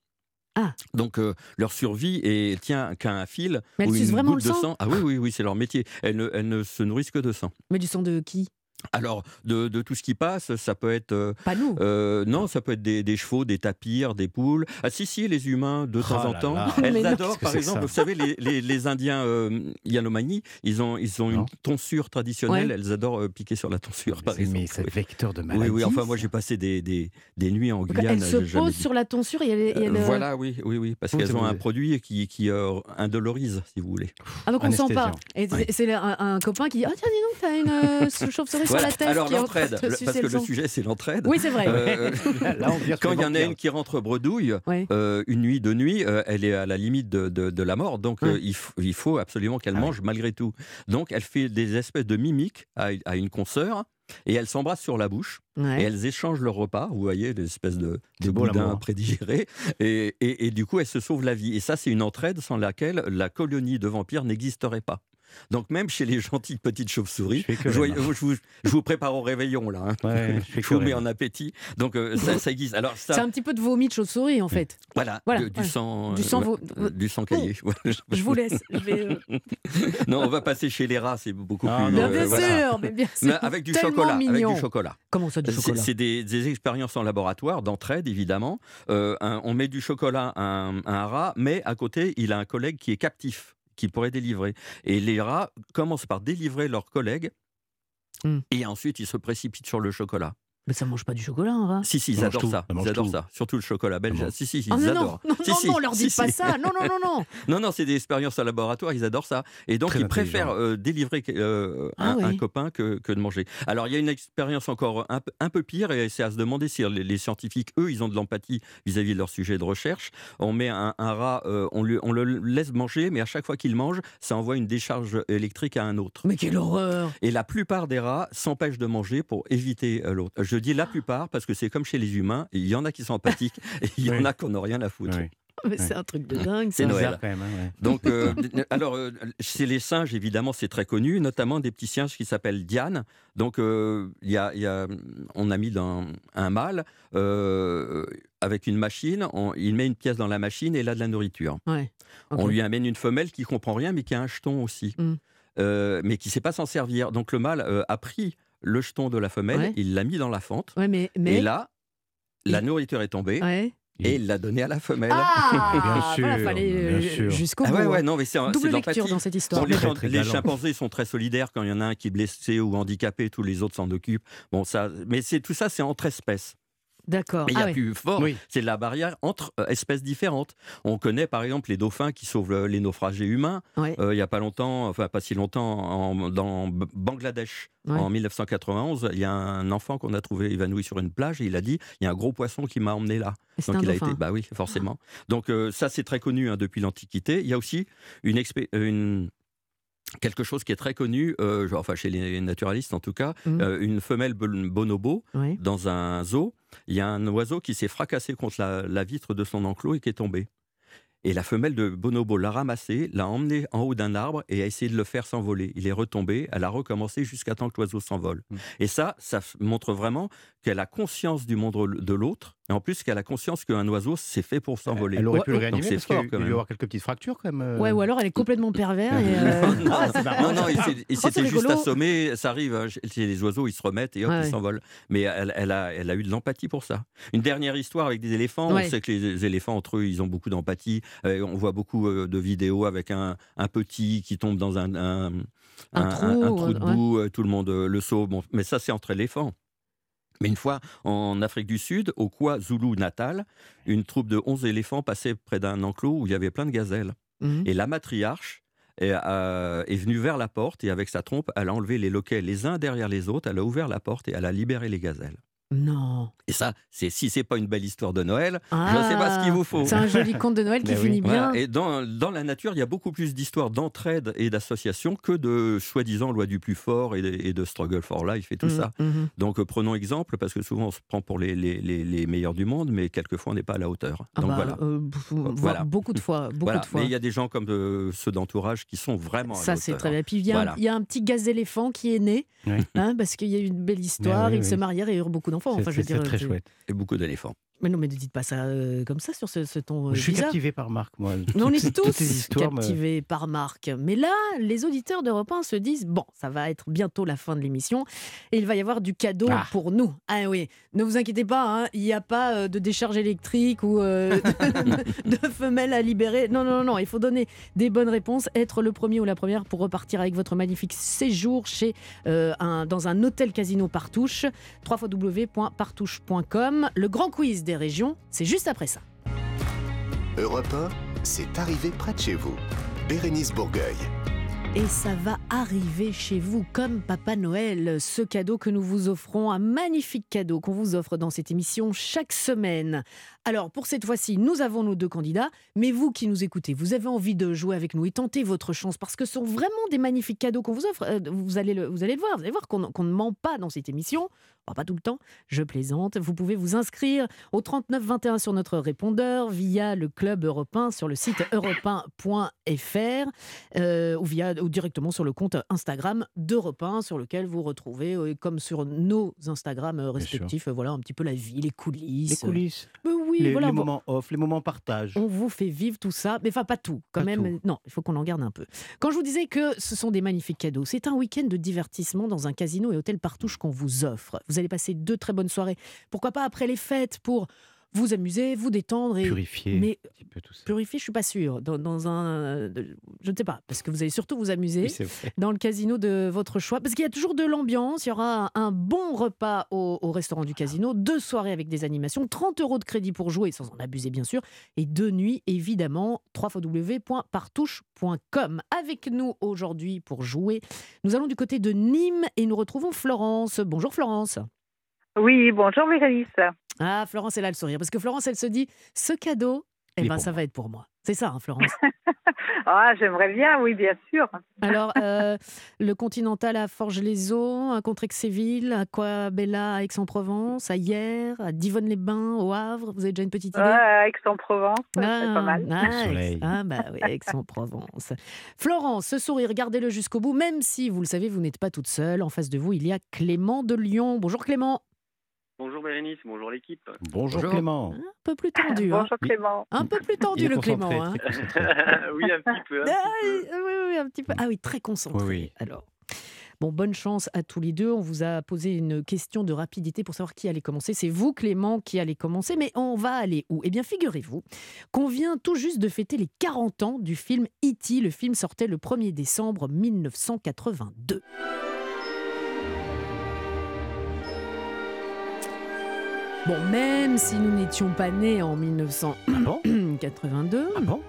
Ah. Donc euh, leur survie est, tient qu'à un fil Mais elles ou sucent une vraiment goutte le de sang sang. Ah oui, oui, oui, c'est leur métier. Elles ne, elles ne se nourrissent que de sang. Mais du sang de qui? Alors, de, de tout ce qui passe, ça peut être. euh, Pas nous. euh, non, ça peut être des, des chevaux, des tapirs, des poules. Ah, si, si, les humains, de temps Oh en là temps. là. Mais Elles adorent, par exemple, vous savez, les, les- les Indiens euh, Yanomami, ils ont, ils ont une tonsure traditionnelle. Ouais. Elles adorent euh, piquer sur la tonsure, par Mais exemple. c'est Oui. vecteur de Oui, maladie. oui, enfin, moi, j'ai passé des, des, des nuits en Guyane. elle se j'ai jamais pose dit. sur la tonsure et elle, et elle- Euh, Voilà, oui, oui, oui, parce Oui, qu'elles ont un produit qui, qui euh, indolorise, si vous voulez. Ah donc on sent pas. Et c'est- Oui. un, un copain qui dit Ah tiens dis donc t'as une euh, chauve-souris sur Voilà. la tête. Alors, l'entraide, le- parce que le sujet, c'est l'entraide. Oui c'est vrai. Euh, Là, on vire Quand il y en a une qui rentre bredouille, Ouais. euh, une nuit, deux nuits, euh, elle est à la limite de, de- de la mort. Donc, Ouais. euh, il, f- il faut absolument qu'elle Ah mange malgré tout. Donc, elle fait des espèces de mimiques à, à une consoeur et elles s'embrassent sur la bouche Ouais. et elles échangent leur repas. Vous voyez, des espèces de, de l'amour. prédigérés. Et, et- et du coup, elles se sauvent la vie. Et ça, c'est une entraide sans laquelle la colonie de vampires n'existerait pas. Donc, même chez les gentilles petites chauves-souris, Je vous, je vous prépare au réveillon, là. hein. Ouais, je vous mets en appétit. Donc, euh, ça, ça existe. Alors, ça, C'est un petit peu de vomi de chauve-souris en fait. voilà, Voilà, de- du ouais. sang, Du sang euh, vo- euh, du sang caillé. Je vous laisse. Je vais, euh, non, on va passer chez les rats, c'est beaucoup Ah, plus. non, Bien, euh, bien voilà. sûr, mais bien Mais sûr. avec du chocolat, avec mignon. du chocolat. Comment ça du C'est chocolat? c'est des, des expériences en laboratoire, d'entraide évidemment. Euh, un- on met du chocolat à un, à un rat, mais à côté, il a un collègue qui est captif, qui pourrait délivrer. Et les rats commencent par délivrer leur collègue, Hmm. et ensuite ils se précipitent sur le chocolat. Mais ça mange pas du chocolat un rat. Si, si, ils adorent tout, ça. Ils adorent ça. Surtout le chocolat belge. Ah bon Si, si, ils non, adorent. non, non, Si, non, si, non, leur si, dites pas si. ça. Non, non, non, non. Non, non, c'est des expériences en laboratoire, ils adorent ça. Et donc, Très ils préfèrent euh, délivrer euh, Ah un, copain que, que de manger. Alors, il y a une expérience encore un, peu- un peu pire, et c'est à se demander si les, les scientifiques, eux, ils ont de l'empathie vis-à-vis de leur sujet de recherche. On met un, un rat, euh, on, lui, on le laisse manger, mais à chaque fois qu'il mange, ça envoie une décharge électrique à un autre. Mais quelle horreur. Et la plupart des rats s'empêchent de manger pour éviter l'autre. Je dis la plupart parce que c'est comme chez les humains, il y en a qui sont empathiques et il y en a qui n'ont rien à foutre. Oui. Mais c'est un truc de dingue. C'est. Noël. Quand même. hein, ouais. Donc, euh, alors, euh, chez les singes, évidemment, c'est très connu, notamment des petits singes qui s'appellent Diane. Donc, euh, il y a, il y a- on a mis dans un mâle euh, avec une machine, on- il met une pièce dans la machine et il a de la nourriture. Ouais. On lui amène une femelle qui comprend rien, mais qui a un jeton aussi, Mm. Euh, mais qui ne sait pas s'en servir. Donc, le mâle euh, a pris le jeton de la femelle, Ouais. il l'a mis dans la fente, Ouais, mais. mais... et là, la nourriture est tombée. Ouais. Et il l'a donnée à la femelle. Ah Bien sûr, voilà, fallait euh, bien sûr. jusqu'au Ah bout. ouais, ouais, non, mais c'est c'est Double lecture dans cette histoire. Bon, les, Très, chim- très les chimpanzés sont très solidaires quand il y en a un qui est blessé ou handicapé, tous les autres s'en occupent. Bon, ça, mais c'est tout ça, c'est entre espèces. D'accord. Mais il y Ah a ouais. plus fort, Oui. c'est la barrière entre euh, espèces différentes. On connaît par exemple les dauphins qui sauvent euh, les naufragés humains. Ouais. Euh, il n'y a pas longtemps, enfin pas si longtemps, en- dans Bangladesh, Ouais. en 1991, il y a un enfant qu'on a trouvé évanoui sur une plage et il a dit il y a un gros poisson qui m'a emmené là. Donc un il a été, bah oui, forcément. Donc euh, ça c'est très connu hein, depuis l'Antiquité. Il y a aussi une, expé- une quelque chose qui est très connu, euh, genre, enfin chez les naturalistes en tout cas, euh, une femelle bon- bonobo dans un zoo. Il y a un oiseau qui s'est fracassé contre la, la vitre de son enclos et qui est tombé. Et la femelle de bonobo l'a ramassé, l'a emmené en haut d'un arbre et a essayé de le faire s'envoler. Il est retombé, elle a recommencé jusqu'à temps que l'oiseau s'envole. Mhm. Et ça, ça montre vraiment qu'elle a conscience du monde de l'autre Et en plus, qu'elle a conscience qu'un oiseau, c'est fait pour s'envoler. Elle aurait pu le réanimer parce qu'il y a fort eu- quand il y a même. avoir quelques petites fractures quand même. euh. Ouais, ou alors elle est complètement pervers. Et, euh, non, ah, non, non, il s'est- il Oh, s'était juste rigolo. assommé. Ça arrive, hein, chez les oiseaux, ils se remettent et hop, Ouais, ils s'envolent. Mais elle, elle a, elle a eu de l'empathie pour ça. Une dernière histoire avec des éléphants. Ouais. On sait que les éléphants, entre eux, ils ont beaucoup d'empathie. Euh, on voit beaucoup de vidéos avec un, un petit qui tombe dans un, un, Un trou, trou de boue, tout le monde le sauve. Bon, mais ça, c'est entre éléphants. Mais une fois, en Afrique du Sud, au KwaZulu-Natal, une troupe de 11 éléphants passait près d'un enclos où il y avait plein de gazelles. Mhm. Et la matriarche est, euh, est venue vers la porte et avec sa trompe, elle a enlevé les loquets les uns derrière les autres, elle a ouvert la porte et elle a libéré les gazelles. Non. Et ça, c'est si c'est pas une belle histoire de Noël, je ne Ah, sais pas ce qu'il vous faut. C'est un joli conte de Noël qui oui. finit bien. Voilà. Et dans, dans la nature, il y a beaucoup plus d'histoires d'entraide et d'association que de soi-disant loi du plus fort et de, et de struggle for life et tout Mhm, ça. mhm. Donc euh, prenons exemple, parce que souvent on se prend pour les, les, les- les meilleurs du monde, mais quelquefois on n'est pas à la hauteur. Ah Donc bah, voilà. euh, Voilà. Beaucoup de fois. Beaucoup Voilà. de fois. Mais il y a des gens comme euh, ceux d'entourage qui sont vraiment à Ça, c'est très bien. Puis il y, a un- Voilà. il y a un petit gaz éléphant qui est né, Oui. hein, parce qu'il y a eu une belle histoire, oui, ils oui. se marièrent et eurent beaucoup d'enfants. C'est Enfin, c'est- très chouette. Et beaucoup d'éléphants. Mais non, mais ne dites pas ça euh, comme ça sur ce, ce ton euh, Je suis bizarre. captivé par Marc, moi. Mais on Toutes est toutes tous me- captivés par Marc. Mais là, les auditeurs d'Europe 1 se disent bon, ça va être bientôt la fin de l'émission et il va y avoir du cadeau Ah. pour nous. Ah oui, ne vous inquiétez pas, hein, il n'y a pas euh, de décharge électrique ou euh, de femelles à libérer. Non, non, non, il faut donner des bonnes réponses, être le premier ou la première pour repartir avec votre magnifique séjour chez un, dans un hôtel casino Partouche, www.partouche.com. Le grand quiz des régions, c'est juste après ça. Europe 1, c'est arrivé près de chez vous. Bérénice Bourgueil. Et ça va arriver chez vous comme Papa Noël, ce cadeau que nous vous offrons, un magnifique cadeau qu'on vous offre dans cette émission chaque semaine. Alors pour cette fois-ci, nous avons nos deux candidats, mais vous qui nous écoutez, vous avez envie de jouer avec nous et tenter votre chance parce que ce sont vraiment des magnifiques cadeaux qu'on vous offre. Euh, Vous allez le, vous allez le voir, vous allez voir qu'on qu'on ne ment pas dans cette émission. Bon, pas tout le temps, je plaisante. Vous pouvez vous inscrire au 39 21 sur notre répondeur via le club européen sur le site europe1.fr euh, ou, via, ou directement sur le compte Instagram d'Europe 1 sur lequel vous retrouvez, euh, comme sur nos Instagram euh, respectifs, voilà un petit peu la vie, les coulisses. Les coulisses, Euh, oui, les, voilà, les bon, moments off, les moments partage. on vous fait vivre tout ça, mais enfin pas tout, quand Pas même. tout. Non, il faut qu'on en garde un peu. Quand je vous disais que ce sont des magnifiques cadeaux, c'est un week-end de divertissement dans un casino et hôtel Partouche qu'on vous offre. Vous allez passer deux très bonnes soirées. Pourquoi pas après les fêtes pour vous amuser, vous détendre et Purifier mais un petit peu tout ça. purifier, je suis pas sûre. Dans, dans un, je ne sais pas, parce que vous allez surtout vous amuser Oui, dans le casino de votre choix. Parce qu'il y a toujours de l'ambiance. Il y aura un, un bon repas au, au restaurant du casino, deux soirées avec des animations, 30 euros de crédit pour jouer, sans en abuser bien sûr, et deux nuits évidemment, www.partouche.com. Avec nous aujourd'hui pour jouer, nous allons du côté de Nîmes et nous retrouvons Florence. Bonjour Florence. Oui, bonjour Bérénice. Ah, Florence, elle a le sourire, parce que Florence, elle se dit, ce cadeau, eh ben, ça va être pour moi. C'est ça, hein, Florence? Ah, j'aimerais bien, oui, bien sûr. Alors, euh, le Continental à Forges-les-Eaux, à Contrexéville, à Coabella, à Aix-en-Provence, à Hier, à Divonne-les-Bains, au Havre. Vous avez déjà une petite idée? Ouais, Aix-en-Provence, c'est pas mal. ah, soleil. ah, bah oui, Aix-en-Provence. Florence, ce sourire, gardez-le jusqu'au bout, même si, vous le savez, vous n'êtes pas toute seule. En face de vous, il y a Clément de Lyon. Bonjour Clément. Bonjour Bérénice, bonjour l'équipe. Bonjour, Bonjour. Clément. Un peu plus tendu. hein. Bonjour Clément. Un peu plus tendu, le Clément. hein. oui, un petit peu. un Ah, petit peu. oui, oui, oui, un petit peu. Ah oui, très concentré. Oui, oui. Alors, bon, bonne chance à tous les deux. On vous a posé une question de rapidité pour savoir qui allait commencer. C'est vous, Clément, qui allez commencer. Mais on va aller où? Eh bien, figurez-vous qu'on vient tout juste de fêter les 40 ans du film E.T. Le film sortait le 1er décembre 1982. Bon, même si nous n'étions pas nés en Ah bon 1982. Ah bon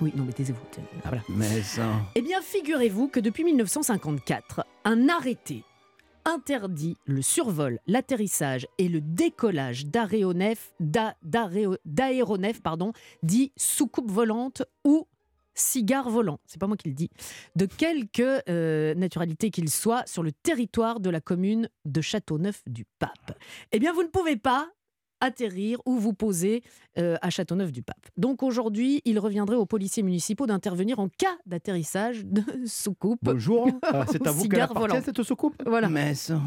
Oui, non, mais taisez-vous. Ah, Voilà. Mais ça. Eh bien, figurez-vous que depuis 1954, un arrêté interdit le survol, l'atterrissage et le décollage d'aéronefs, d'a- d'aéro- d'aéronefs, pardon, dits soucoupes volantes ou cigares volants, c'est pas moi qui le dis, de quelque euh, naturalité qu'il soit sur le territoire de la commune de Châteauneuf-du-Pape. Eh bien, vous ne pouvez pas atterrir ou vous poser euh, à Châteauneuf-du-Pape. Donc aujourd'hui, il reviendrait aux policiers municipaux d'intervenir en cas d'atterrissage de soucoupe. Bonjour, Ah, c'est à vous qu'elle appartient cette soucoupe? Voilà. Mais ça-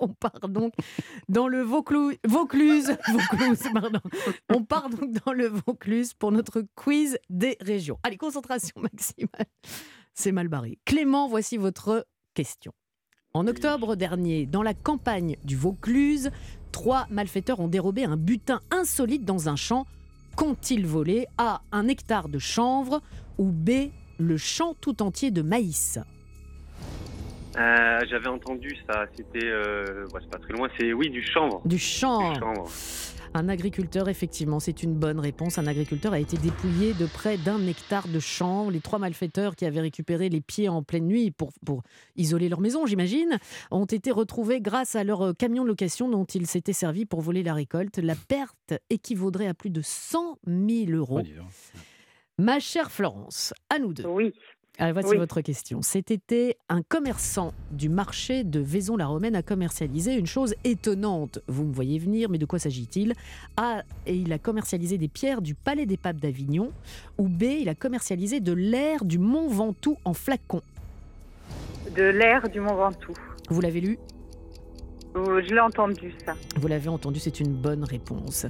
On part donc dans le Vauclou- Vaucluse. Vaucluse, pardon. On part donc dans le Vaucluse pour notre quiz des régions. Allez, concentration maximale. C'est mal barré. Clément, voici votre question. En octobre dernier, dans la campagne du Vaucluse, trois malfaiteurs ont dérobé un butin insolite dans un champ. Qu'ont-ils volé? A. Un hectare de chanvre ou B. Le champ tout entier de maïs? Euh, J'avais entendu ça, c'était. Euh... ouais, c'est pas très loin, c'est oui, du chanvre. Du chanvre. Du chanvre. Un agriculteur, effectivement, c'est une bonne réponse. Un agriculteur a été dépouillé de près d'un hectare de champs. Les trois malfaiteurs qui avaient récupéré les pieds en pleine nuit pour, pour isoler leur maison, j'imagine, ont été retrouvés grâce à leur euh, camion de location dont ils s'étaient servis pour voler la récolte. La perte équivaudrait à plus de 100 000 euros. Ma chère Florence, à nous deux. Oui. Alors, voici Oui. votre question. Cet été, un commerçant du marché de Vaison-la-Romaine a commercialisé une chose étonnante. Vous me voyez venir, mais de quoi s'agit-il? A. Et il a commercialisé des pierres du Palais des Papes d'Avignon. Ou B. Il a commercialisé de l'air du Mont Ventoux en flacon. De l'air du Mont Ventoux. Vous l'avez lu? Euh, Je l'ai entendu, ça. Vous l'avez entendu, c'est une bonne réponse.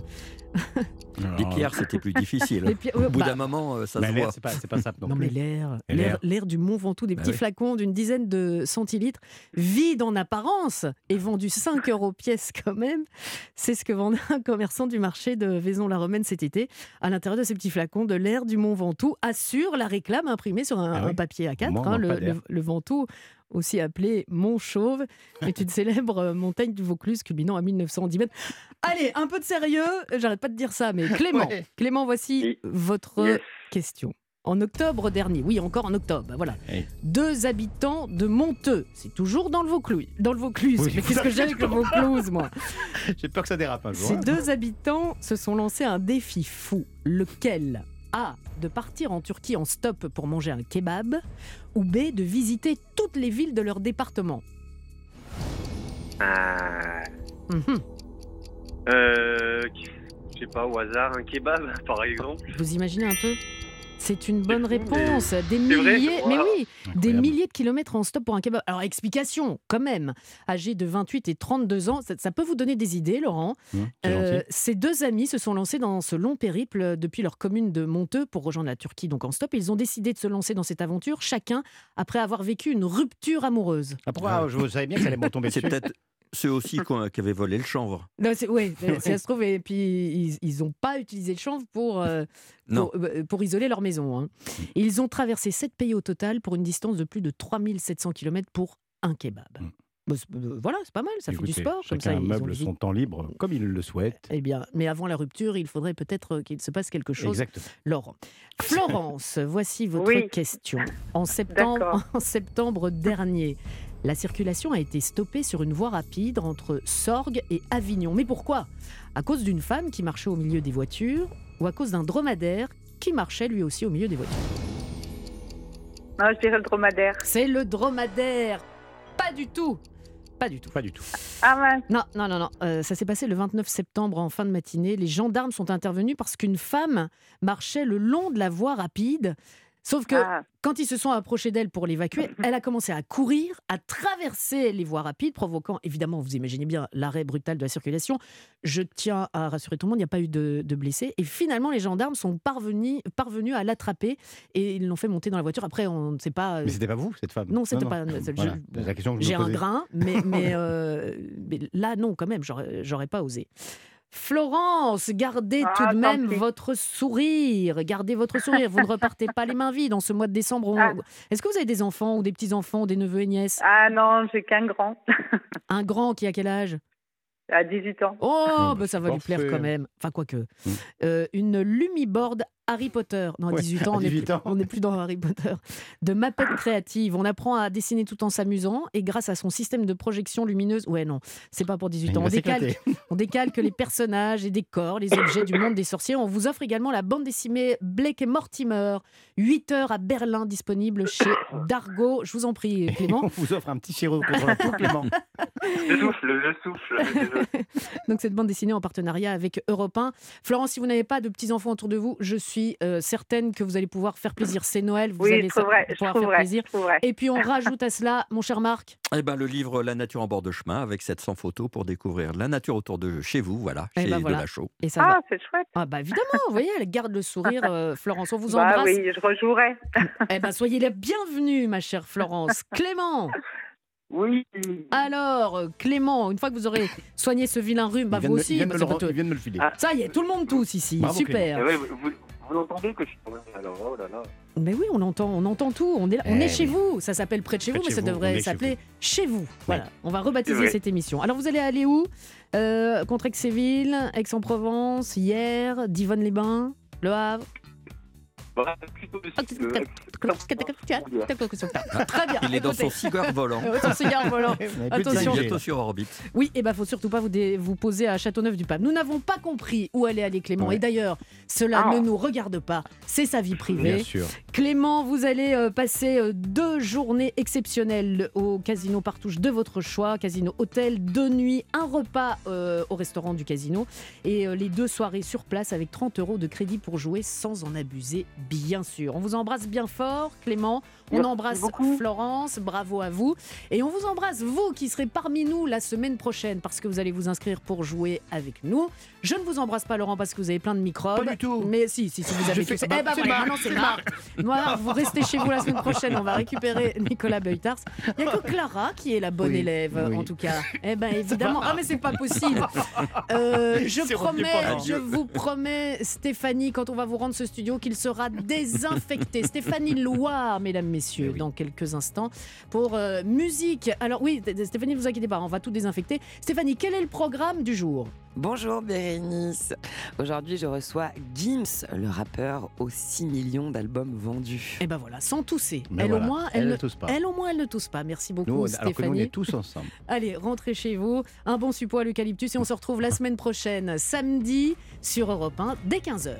Les pierres, c'était plus difficile. Les pierres- ouais, Au bout bah- d'un moment, euh, ça Mais se l'air, voit. c'est pas, c'est pas simple non, Non, mais plus. l'air, l'air, du Mont Ventoux, des Bah petits oui. flacons d'une dizaine de centilitres, vide en apparence et vendu 5 euros pièce quand même. C'est ce que vendait un commerçant du marché de Vaison-la-Romaine cet été. À l'intérieur de ces petits flacons, de l'air du Mont Ventoux assure la réclame imprimée sur un, Ah oui. un papier A4. Moi, hein, le Ventoux, aussi appelé Mont Chauve, est une célèbre euh, montagne du Vaucluse culminant à 1910 mètres. Allez, un peu de sérieux, j'arrête pas de dire ça, mais Clément, Ouais. Clément, voici votre Yes. question. En octobre dernier, oui, encore en octobre, voilà. Hey. Deux habitants de Monteux, c'est toujours dans le Vaucluse. Dans le Vaucluse. Oui, Mais qu'est-ce que j'ai avec le Vaucluse, moi? J'ai peur que ça dérape un jour. Ces hein. deux habitants se sont lancés un défi fou. Lequel? A. De partir en Turquie en stop pour manger un kebab. Ou B. De visiter toutes les villes de leur département. Ah, Mhm. euh, je sais pas, au hasard, un kebab, par exemple. Vous imaginez un peu? C'est une bonne réponse. Des milliers, mais oui, des milliers de kilomètres en stop pour un kebab. Alors, explication, quand même. Âgés de 28 et 32 ans, ça, ça peut vous donner des idées, Laurent. Hum, c'est Euh, ces deux amis se sont lancés dans ce long périple depuis leur commune de Monteux pour rejoindre la Turquie, donc en stop. Ils ont décidé de se lancer dans cette aventure, chacun après avoir vécu une rupture amoureuse. Ah, pourquoi je savais bien que ça allait me tomber C'est dessus. peut-être ceux aussi qui avaient volé le chanvre. Non, c'est- ouais, euh, ça se trouve. Et puis, ils n'ont pas utilisé le chanvre pour, euh, Non. pour, euh, pour isoler leur maison. hein. Ils ont traversé sept pays au total pour une distance de plus de 3700 km pour un kebab. Mm. Bah, euh, voilà, c'est pas mal, ça fait du sport. Comme chacun ça, ils ont meuble son temps libre comme il le souhaite. Eh bien, mais avant la rupture, il faudrait peut-être qu'il se passe quelque chose. Exactement. Laurent. Florence, voici votre Oui. question. En septembre, D'accord. en septembre dernier, la circulation a été stoppée sur une voie rapide entre Sorgues et Avignon. Mais pourquoi? À cause d'une femme qui marchait au milieu des voitures ou à cause d'un dromadaire qui marchait lui aussi au milieu des voitures? Non, je dirais le dromadaire. C'est le dromadaire Pas du tout Pas du tout. Pas du tout. Ah mince. Non, non, non, non. Euh, ça s'est passé le 29 septembre en fin de matinée. Les gendarmes sont intervenus parce qu'une femme marchait le long de la voie rapide. Sauf que Ah. quand ils se sont approchés d'elle pour l'évacuer, elle a commencé à courir, à traverser les voies rapides, provoquant évidemment, vous imaginez bien, l'arrêt brutal de la circulation. Je tiens à rassurer tout le monde, il n'y a pas eu de, de blessés. Et finalement, les gendarmes sont parvenus, parvenus à l'attraper et ils l'ont fait monter dans la voiture. Après, on ne sait pas. Mais c'était pas vous, cette femme Non, c'était pas- voilà, c'est la question que je J'ai un grain, mais, mais, euh, mais là, non, quand même, j'aurais pas osé. Florence, gardez Ah, tout de même pis. votre sourire. Gardez votre sourire. Vous ne repartez pas les mains vides en ce mois de décembre. On- Ah. Est-ce que vous avez des enfants ou des petits-enfants, ou des neveux et nièces? Ah non, j'ai qu'un grand. Un grand qui a quel âge? À 18 ans. Oh, bah, bah, ça va lui plaire quand même. Enfin, quoique. Mm. Euh, une Lumiboard Harry Potter. Non, à Ouais, 18 ans, on n'est 18 plus, dans Harry Potter. De Mapette Créative. On apprend à dessiner tout en s'amusant et grâce à son système de projection lumineuse. Ouais, non, c'est pas pour 18 Il ans. On décalque, on décalque les personnages et décors, les objets du monde des sorciers. On vous offre également la bande dessinée Blake et Mortimer. 8 heures à Berlin, disponible chez Dargo. Je vous en prie, Clément. On vous offre un petit la peau, Clément. Je souffle, je souffle. Donc cette bande dessinée en partenariat avec Europe 1. Florence, si vous n'avez pas de petits-enfants autour de vous, je suis euh, certaine que vous allez pouvoir faire plaisir. C'est Noël, vous Oui, allez trouverai, pouvoir faire plaisir. Et puis on rajoute à cela, mon cher Marc, Eh ben, le livre La nature en bord de chemin avec 700 photos pour découvrir la nature autour de chez vous, voilà, Eh chez ben voilà. Delachaux. et ça Ah, va. c'est chouette. Ah bah évidemment, vous voyez, elle garde le sourire, euh, Florence. On vous Bah embrasse. oui, je rejouerai. Eh ben soyez la bienvenue, ma chère Florence. Clément, Oui. alors euh, Clément, une fois que vous aurez soigné ce vilain rhume, bah vous aussi, il vient de bah, me le pas re- tout- il vient de me le filer. Ça y est, tout le monde tous ici, Bravo, super. Eh vous, vous, entendez que je suis tombé alors, oh là là. Mais oui, on entend, on entend tout. On est, on Eh est chez oui. vous. Ça s'appelle près de chez Près vous, mais chez ça vous, devrait chez s'appeler chez vous. Voilà. On va rebaptiser cette émission. Alors vous allez aller où? Euh, Contre Aix-et-Ville, Aix-en-Provence, hier, Divonne-les-Bains, Le Havre? Voilà, plutôt euh, Très bien. Il est dans son cigare volant. Euh, son cigare volant. Vous n'avez plus de Attention. 5G, Bientôt sur orbite. Oui, et ben faut surtout pas vous, dé- vous poser à Châteauneuf-du-Pape. Nous n'avons pas compris où allait aller Clément. Ouais. Et d'ailleurs, cela Ah. ne nous regarde pas. C'est sa vie Bien privée. sûr. Clément, vous allez euh, passer euh, deux journées exceptionnelles au casino Partouche de votre choix, casino hôtel, deux nuits, un repas euh, au restaurant du casino et les deux soirées sur place avec 30 euros de crédit pour jouer sans en abuser, bien sûr. On vous embrasse bien fort, Clément. On Merci embrasse beaucoup. Florence, bravo à vous. Et on vous embrasse, vous qui serez parmi nous la semaine prochaine parce que vous allez vous inscrire pour jouer avec nous. Je ne vous embrasse pas, Laurent, parce que vous avez plein de microbes. Pas du tout. Mais si, si, si vous avez tous. Eh ben c'est voilà, maintenant c'est. Noir, vous restez chez vous la semaine prochaine. On va récupérer Nicolas Beutars. Il n'y a que Clara qui est la bonne Oui, élève, oui. en tout cas. Eh ben évidemment. Ah, mais c'est pas possible. Euh, je promets, je vous promets, Stéphanie, quand on va vous rendre ce studio, qu'il sera désinfecté. Stéphanie Loire, mesdames, messieurs, dans quelques instants, pour euh, musique. Alors oui, Stéphanie, ne vous inquiétez pas, on va tout désinfecter. Stéphanie, quel est le programme du jour? Bonjour Bérénice. Aujourd'hui, je reçois Gims, le rappeur aux 6 millions d'albums vendus. Eh ben voilà, sans tousser. Ben elle, voilà, au moins, elle elle, ne tousse pas. elle, au moins, elle ne tousse pas. Merci beaucoup, Nous, on- alors que nous, on Stéphanie. est tous ensemble. Allez, rentrez chez vous. Un bon suppôt à l'eucalyptus et on se retrouve la semaine prochaine, samedi, sur Europe 1, dès 15h.